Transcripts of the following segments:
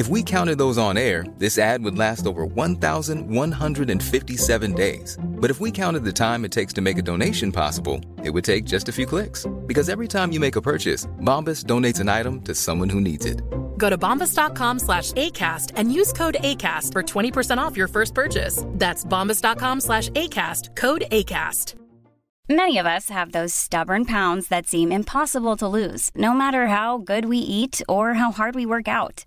if we counted those on air, this ad would last over 1,157 days. But if we counted the time it takes to make a donation possible, it would take just a few clicks. Because every time you make a purchase, Bombas donates an item to someone who needs it. Go to bombas.com slash ACAST and use code ACAST for 20% off your first purchase. That's bombas.com slash ACAST, code ACAST. Many of us have those stubborn pounds that seem impossible to lose, no matter how good we eat or how hard we work out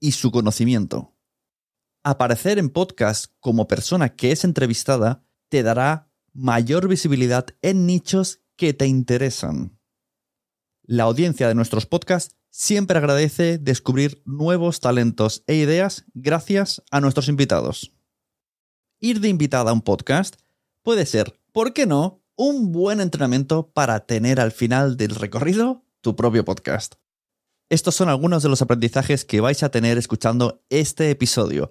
y su conocimiento. Aparecer en podcast como persona que es entrevistada te dará mayor visibilidad en nichos que te interesan. La audiencia de nuestros podcasts siempre agradece descubrir nuevos talentos e ideas gracias a nuestros invitados. Ir de invitada a un podcast puede ser, ¿por qué no?, un buen entrenamiento para tener al final del recorrido tu propio podcast. Estos son algunos de los aprendizajes que vais a tener escuchando este episodio.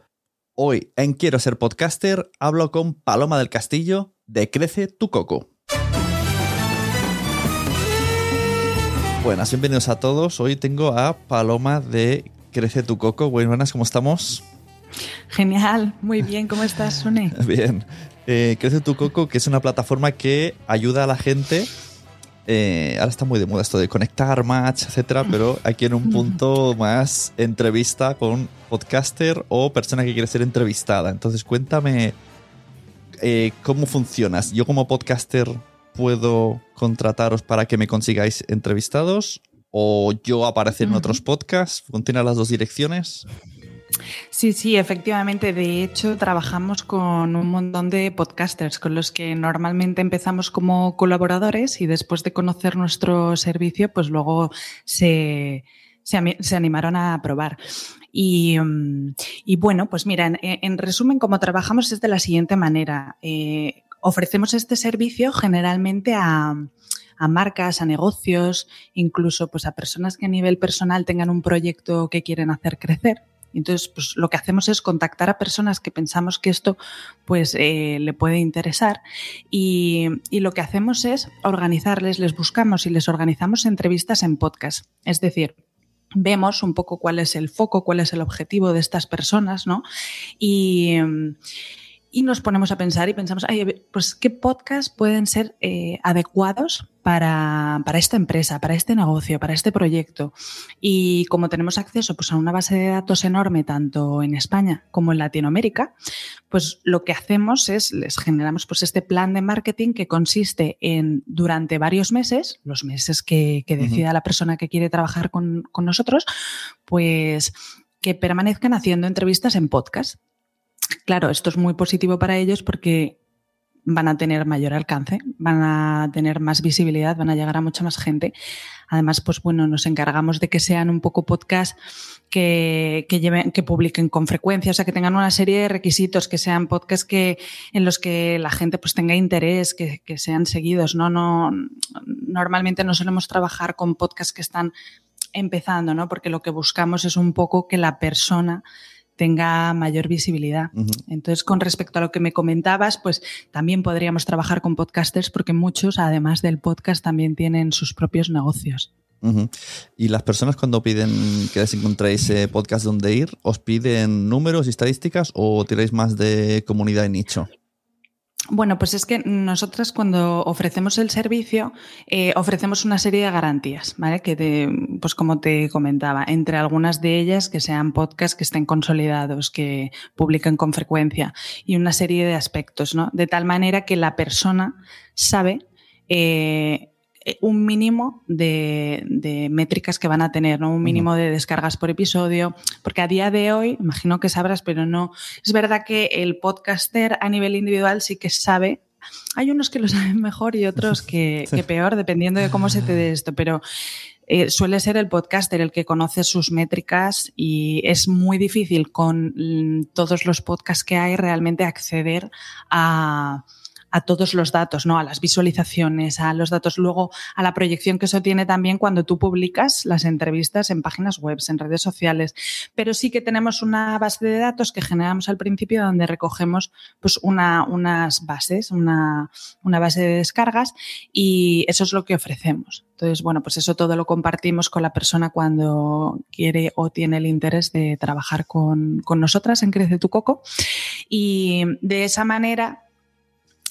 Hoy en Quiero ser podcaster hablo con Paloma del Castillo de Crece tu Coco. Buenas, bienvenidos a todos. Hoy tengo a Paloma de Crece tu Coco. Buenas, ¿cómo estamos? Genial, muy bien, ¿cómo estás, Sune? Bien. Eh, Crece tu Coco, que es una plataforma que ayuda a la gente eh, ahora está muy de moda esto de conectar, match, etcétera, pero aquí en un punto más entrevista con podcaster o persona que quiere ser entrevistada. Entonces, cuéntame eh, cómo funcionas. Yo, como podcaster, puedo contrataros para que me consigáis entrevistados o yo aparecer en otros podcasts. ¿Funciona las dos direcciones? Sí, sí, efectivamente. De hecho, trabajamos con un montón de podcasters con los que normalmente empezamos como colaboradores y después de conocer nuestro servicio, pues luego se, animaron a probar. Y, mm, bueno, pues mira, en, resumen, como trabajamos es de la siguiente manera. Eh, ofrecemos este servicio generalmente a, a marcas, a negocios, incluso pues a personas que a nivel personal tengan un proyecto que quieren hacer crecer entonces, pues lo que hacemos es contactar a personas que pensamos que esto pues eh, le puede interesar y, lo que hacemos es organizarles, les buscamos y les organizamos entrevistas en podcast. Es decir, vemos un poco cuál es el foco, cuál es el objetivo de estas personas, ¿no? Y, y nos ponemos a pensar y pensamos, pues qué podcasts pueden ser eh, adecuados para, esta empresa, para este negocio, para este proyecto. Y como tenemos acceso pues, a una base de datos enorme tanto en España como en Latinoamérica, pues lo que hacemos es les generamos pues, este plan de marketing que consiste en durante varios meses, los meses que, decida la persona que quiere trabajar con, con nosotros, pues que permanezcan haciendo entrevistas en podcast Claro, esto es muy positivo para ellos porque van a tener mayor alcance, van a tener más visibilidad, van a llegar a mucha más gente. Además, pues bueno, nos encargamos de que sean un poco podcasts que, que, lleven, que publiquen con frecuencia, o sea, que tengan una serie de requisitos, que sean podcasts que, en los que la gente pues tenga interés, que, que sean seguidos, ¿no? No, normalmente no solemos trabajar con podcasts que están empezando, ¿no? Porque lo que buscamos es un poco que la persona tenga mayor visibilidad. Uh -huh. Entonces, con respecto a lo que me comentabas, pues también podríamos trabajar con podcasters porque muchos, además del podcast, también tienen sus propios negocios. Uh -huh. Y las personas cuando piden que les encontréis eh, podcast donde ir, ¿os piden números y estadísticas o tiráis más de comunidad y nicho? Bueno, pues es que nosotras cuando ofrecemos el servicio eh, ofrecemos una serie de garantías, ¿vale? Que de, pues como te comentaba, entre algunas de ellas que sean podcasts que estén consolidados, que publiquen con frecuencia y una serie de aspectos, ¿no? De tal manera que la persona sabe eh, un mínimo de, de, métricas que van a tener, ¿no? Un mínimo de descargas por episodio, porque a día de hoy, imagino que sabrás, pero no, es verdad que el podcaster a nivel individual sí que sabe. Hay unos que lo saben mejor y otros que, que peor, dependiendo de cómo se te dé esto, pero eh, suele ser el podcaster el que conoce sus métricas y es muy difícil con todos los podcasts que hay realmente acceder a, a todos los datos, ¿no? A las visualizaciones, a los datos, luego a la proyección que eso tiene también cuando tú publicas las entrevistas en páginas web, en redes sociales. Pero sí que tenemos una base de datos que generamos al principio donde recogemos pues una, unas bases, una, una base de descargas y eso es lo que ofrecemos. Entonces, bueno, pues eso todo lo compartimos con la persona cuando quiere o tiene el interés de trabajar con, con nosotras en Crece tu Coco. Y de esa manera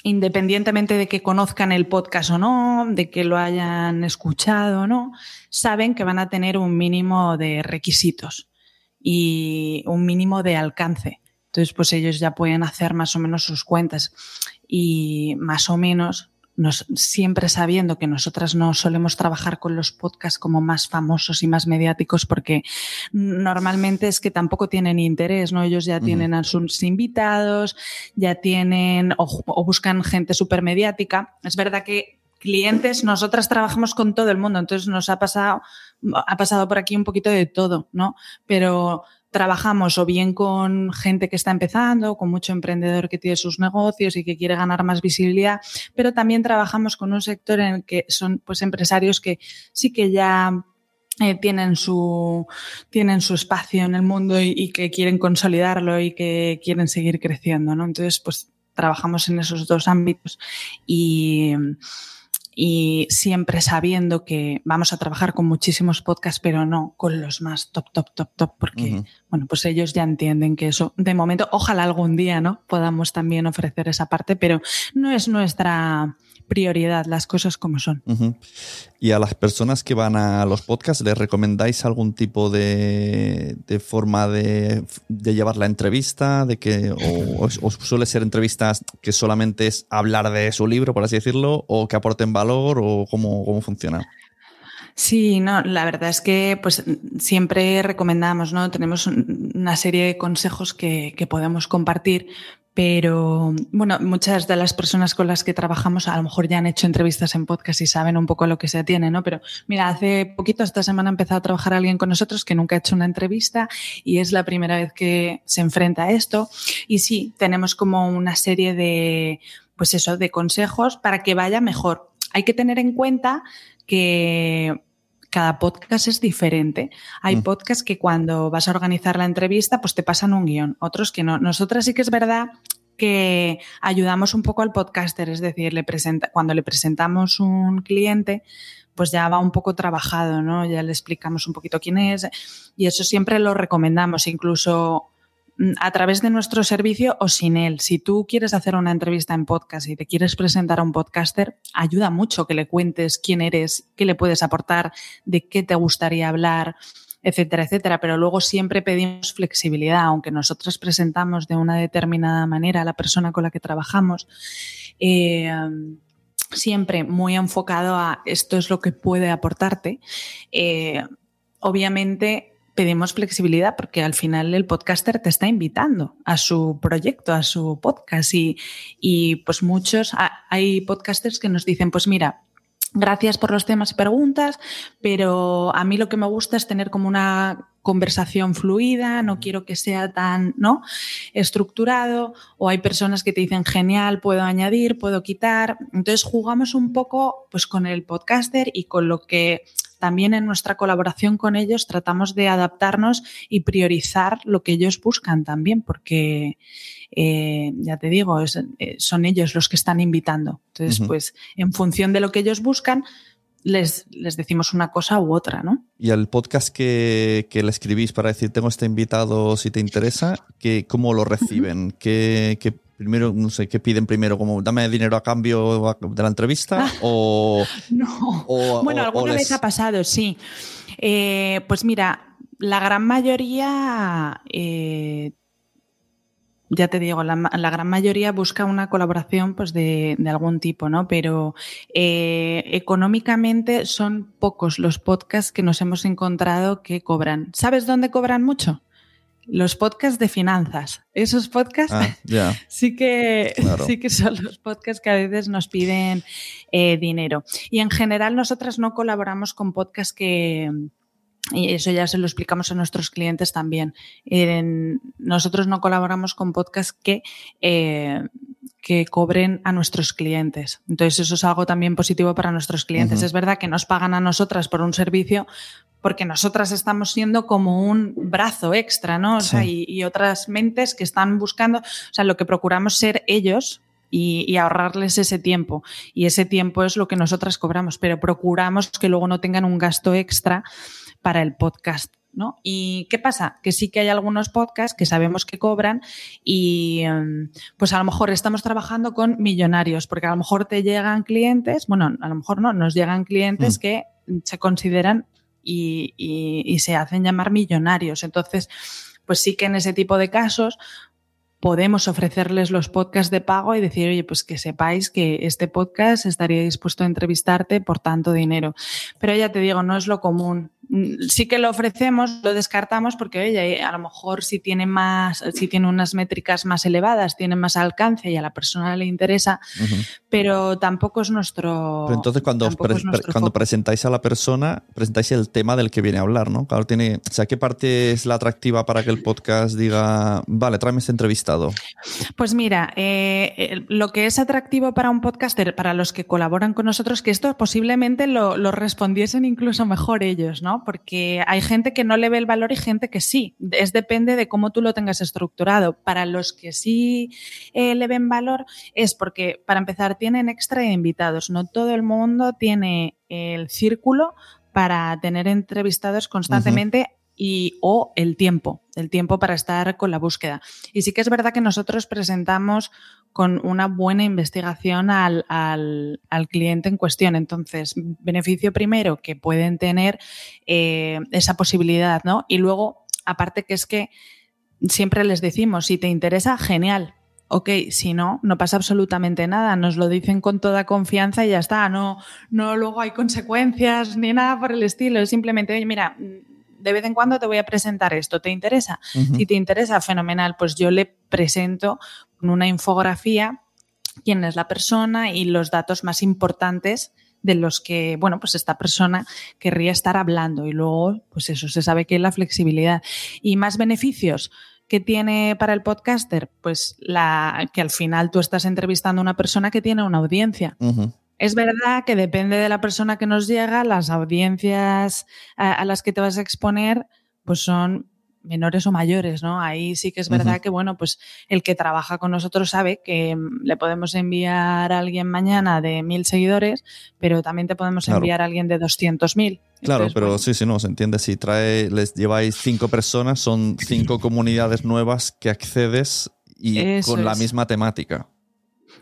independientemente de que conozcan el podcast o no, de que lo hayan escuchado o no, saben que van a tener un mínimo de requisitos y un mínimo de alcance. Entonces, pues ellos ya pueden hacer más o menos sus cuentas y más o menos nos, siempre sabiendo que nosotras no solemos trabajar con los podcasts como más famosos y más mediáticos porque normalmente es que tampoco tienen interés, ¿no? Ellos ya uh -huh. tienen a sus invitados, ya tienen o, o buscan gente súper mediática. Es verdad que clientes, nosotras trabajamos con todo el mundo, entonces nos ha pasado, ha pasado por aquí un poquito de todo, ¿no? Pero trabajamos o bien con gente que está empezando, con mucho emprendedor que tiene sus negocios y que quiere ganar más visibilidad, pero también trabajamos con un sector en el que son pues empresarios que sí que ya eh, tienen su tienen su espacio en el mundo y, y, que quieren consolidarlo y que quieren seguir creciendo, ¿no? Entonces, pues trabajamos en esos dos ámbitos y y siempre sabiendo que vamos a trabajar con muchísimos podcasts, pero no con los más top, top, top, top, porque, uh -huh. bueno, pues ellos ya entienden que eso, de momento, ojalá algún día, ¿no? Podamos también ofrecer esa parte, pero no es nuestra prioridad, las cosas como son. Uh -huh. Y a las personas que van a los podcasts, ¿les recomendáis algún tipo de, de forma de, de, llevar la entrevista? De que, o, o, suele ser entrevistas que solamente es hablar de su libro, por así decirlo, o que aporten valor, o cómo, cómo funciona? Sí, no, la verdad es que pues siempre recomendamos, ¿no? Tenemos una serie de consejos que, que podemos compartir, pero bueno, muchas de las personas con las que trabajamos a lo mejor ya han hecho entrevistas en podcast y saben un poco lo que se tiene, ¿no? Pero mira, hace poquito, esta semana ha empezado a trabajar alguien con nosotros que nunca ha hecho una entrevista y es la primera vez que se enfrenta a esto. Y sí, tenemos como una serie de, pues eso, de consejos para que vaya mejor. Hay que tener en cuenta que cada podcast es diferente. Hay mm. podcasts que cuando vas a organizar la entrevista, pues te pasan un guion, otros que no. Nosotras sí que es verdad que ayudamos un poco al podcaster, es decir, le presenta, cuando le presentamos un cliente, pues ya va un poco trabajado, ¿no? Ya le explicamos un poquito quién es y eso siempre lo recomendamos, incluso a través de nuestro servicio o sin él. Si tú quieres hacer una entrevista en podcast y te quieres presentar a un podcaster, ayuda mucho que le cuentes quién eres, qué le puedes aportar, de qué te gustaría hablar, etcétera, etcétera. Pero luego siempre pedimos flexibilidad, aunque nosotros presentamos de una determinada manera a la persona con la que trabajamos. Eh, siempre muy enfocado a esto es lo que puede aportarte. Eh, obviamente pedimos flexibilidad porque al final el podcaster te está invitando a su proyecto, a su podcast y, y pues muchos, hay podcasters que nos dicen, pues mira, Gracias por los temas y preguntas, pero a mí lo que me gusta es tener como una conversación fluida, no quiero que sea tan ¿no? estructurado, o hay personas que te dicen genial, puedo añadir, puedo quitar. Entonces jugamos un poco pues, con el podcaster y con lo que también en nuestra colaboración con ellos tratamos de adaptarnos y priorizar lo que ellos buscan también, porque eh, ya te digo, eh, son ellos los que están invitando. Entonces, pues en función de lo que ellos buscan, les, les, decimos una cosa u otra, ¿no? Y el podcast que, le escribís para decir, tengo este invitado, si te interesa, que, ¿cómo lo reciben? ¿Qué, primero, no sé, qué piden primero? ¿Como dame dinero a cambio de la entrevista? O, no. bueno, alguna vez ha pasado, sí. Eh, pues mira, la gran mayoría ya te digo, la, gran mayoría busca una colaboración pues, de, algún tipo, ¿no? Pero eh, económicamente son pocos los podcasts que nos hemos encontrado que cobran. ¿Sabes dónde cobran mucho? Los podcasts de finanzas. Esos podcasts ah, sí, que, sí que son los podcasts que a veces nos piden eh, dinero. Y en general nosotras no colaboramos con podcasts que y eso ya se lo explicamos a nuestros clientes también. nosotros no colaboramos con podcasts que, eh, que cobren a nuestros clientes. Entonces, eso es algo también positivo para nuestros clientes. Es verdad que nos pagan a nosotras por un servicio porque nosotras estamos siendo como un brazo extra, ¿no? O sea, y, otras mentes que están buscando, o sea, lo que procuramos ser ellos y, y, ahorrarles ese tiempo. Y ese tiempo es lo que nosotras cobramos, pero procuramos que luego no tengan un gasto extra para el podcast. ¿No? ¿Y qué pasa? Que sí que hay algunos podcasts que sabemos que cobran y em, pues a lo mejor estamos trabajando con millonarios, porque a lo mejor te llegan clientes, bueno, a lo mejor no, nos llegan clientes mm. que se consideran y, y, se hacen llamar millonarios. Entonces, pues sí que en ese tipo de casos podemos ofrecerles los podcasts de pago y decir, oye, pues que sepáis que este podcast estaría dispuesto a entrevistarte por tanto dinero. Pero ya te digo, no es lo común. Mm, sí que lo ofrecemos, lo descartamos porque, oye, a lo mejor si tiene más, si tiene unas métricas más elevadas, tiene más alcance y a la persona le interesa, pero tampoco es nuestro. Pero entonces, cuando, cuando presentáis a la persona, presentáis el tema del que viene a hablar, ¿no? Claro, tiene. O sea, ¿qué parte es la atractiva para que el podcast diga, vale, tráeme este entrevistado? Pues mira, eh, lo que es atractivo para un podcaster, para los que colaboran con nosotros, que esto posiblemente lo, lo respondiesen incluso mejor ellos, ¿no? Porque hay gente que no le ve el valor y gente que sí. Es depende de cómo tú lo tengas estructurado. Para los que sí eh, le ven valor es porque, para empezar, tienen extra de invitados. No todo el mundo tiene el círculo para tener entrevistados constantemente y o el tiempo, el tiempo para estar con la búsqueda. Y sí que es verdad que nosotros presentamos con una buena investigación al, al, cliente en cuestión. Entonces, beneficio primero que pueden tener eh, esa posibilidad, ¿no? Y luego, aparte que es que siempre les decimos, si te interesa, genial. Ok, si no, no pasa absolutamente nada. Nos lo dicen con toda confianza y ya está. No, no luego hay consecuencias ni nada por el estilo. Es simplemente, oye, mira, de vez en cuando te voy a presentar esto, ¿te interesa? Si te interesa, fenomenal, pues yo le presento con una infografía quién es la persona y los datos más importantes de los que, bueno, pues esta persona querría estar hablando y luego, pues eso, se sabe que es la flexibilidad. Y más beneficios que tiene para el podcaster, pues la que al final tú estás entrevistando a una persona que tiene una audiencia. Es verdad que depende de la persona que nos llega, las audiencias a, las que te vas a exponer, pues son menores o mayores, ¿no? Ahí sí que es verdad que, bueno, pues el que trabaja con nosotros sabe que mm, le podemos enviar a alguien mañana de mil seguidores, pero también te podemos enviar a alguien de 200 mil. Claro, pero sí, sí, no, se entiende. Si trae, les lleváis cinco personas, son cinco comunidades nuevas que accedes y con la misma temática.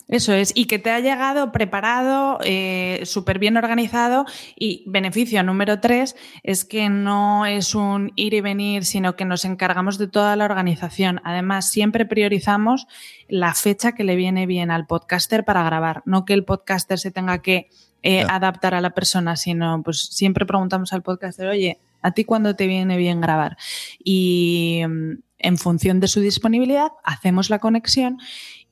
Eso es, y que te ha llegado preparado, eh, súper bien organizado y beneficio número tres es que no es un ir y venir, sino que nos encargamos de toda la organización. Además, siempre priorizamos la fecha que le viene bien al podcaster para grabar, no que el podcaster se tenga que eh, adaptar a la persona, sino pues siempre preguntamos al podcaster, oye, ¿A ti cuándo te viene bien grabar? Y mm, en función de su disponibilidad, hacemos la conexión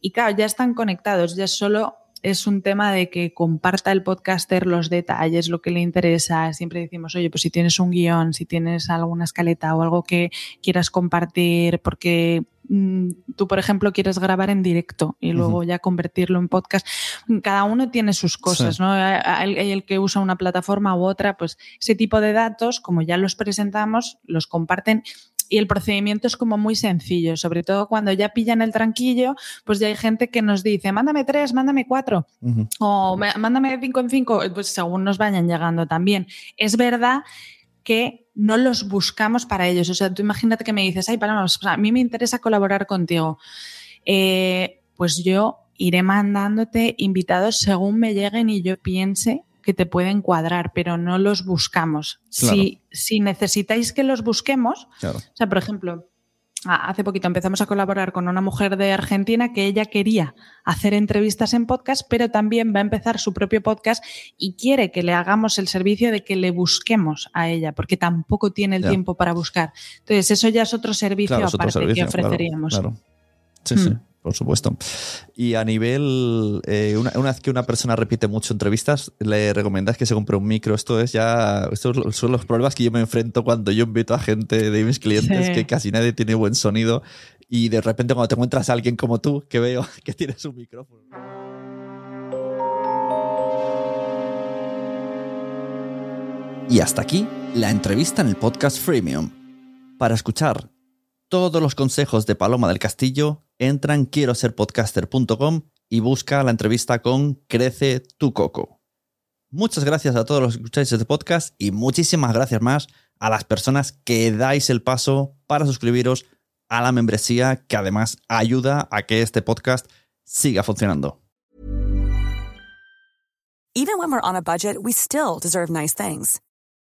y claro, ya están conectados, ya solo es un tema de que comparta el podcaster los detalles, lo que le interesa. Siempre decimos, oye, pues si tienes un guion, si tienes alguna escaleta o algo que quieras compartir, porque mm, tú, por ejemplo, quieres grabar en directo y luego ya convertirlo en podcast. Cada uno tiene sus cosas, ¿no? Hay el que usa una plataforma u otra, pues ese tipo de datos, como ya los presentamos, los comparten y el procedimiento es como muy sencillo, sobre todo cuando ya pillan el tranquillo, pues ya hay gente que nos dice, mándame tres, mándame cuatro, o mándame cinco en cinco, pues según nos vayan llegando también. Es verdad que no los buscamos para ellos. O sea, tú imagínate que me dices, ay, para a mí me interesa colaborar contigo. Eh, pues yo iré mandándote invitados según me lleguen y yo piense que te pueden cuadrar, pero no los buscamos. Si, si, necesitáis que los busquemos, o sea, por ejemplo, hace poquito empezamos a colaborar con una mujer de Argentina que ella quería hacer entrevistas en podcast, pero también va a empezar su propio podcast y quiere que le hagamos el servicio de que le busquemos a ella, porque tampoco tiene el tiempo para buscar. Entonces, eso ya es otro servicio aparte que ofreceríamos. Sí, sí. Por supuesto. Y a nivel, eh, una, vez que una persona repite mucho entrevistas, le recomendas que se compre un micro. Esto es ya, estos son los problemas que yo me enfrento cuando yo invito a gente de mis clientes que casi nadie tiene buen sonido y de repente cuando te encuentras a alguien como tú que veo que tienes un micrófono. Y hasta aquí la entrevista en el podcast Freemium. Para escuchar todos los consejos de Paloma del Castillo, entra en quiero ser podcaster.com y busca la entrevista con Crece tu Coco. Muchas gracias a todos los que escucháis este podcast y muchísimas gracias más a las personas que dais el paso para suscribiros a la membresía que además ayuda a que este podcast siga funcionando. Even when we're on a budget, we still deserve nice things.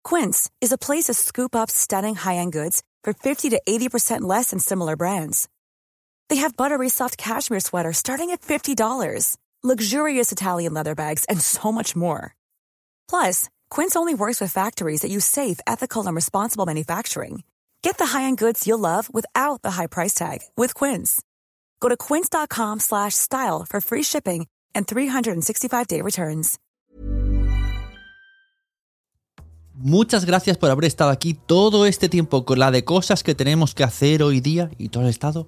Quince is a place to scoop up stunning high-end goods for 50 to 80% less than similar brands. They have buttery soft cashmere sweaters starting at $50, luxurious Italian leather bags, and so much more. Plus, Quince only works with factories that use safe, ethical, and responsible manufacturing. Get the high-end goods you'll love without the high price tag with Quince. Go to quince.com slash style for free shipping and 365-day returns. Muchas gracias por haber estado aquí todo este tiempo con la de cosas que tenemos que hacer hoy día y todo el estado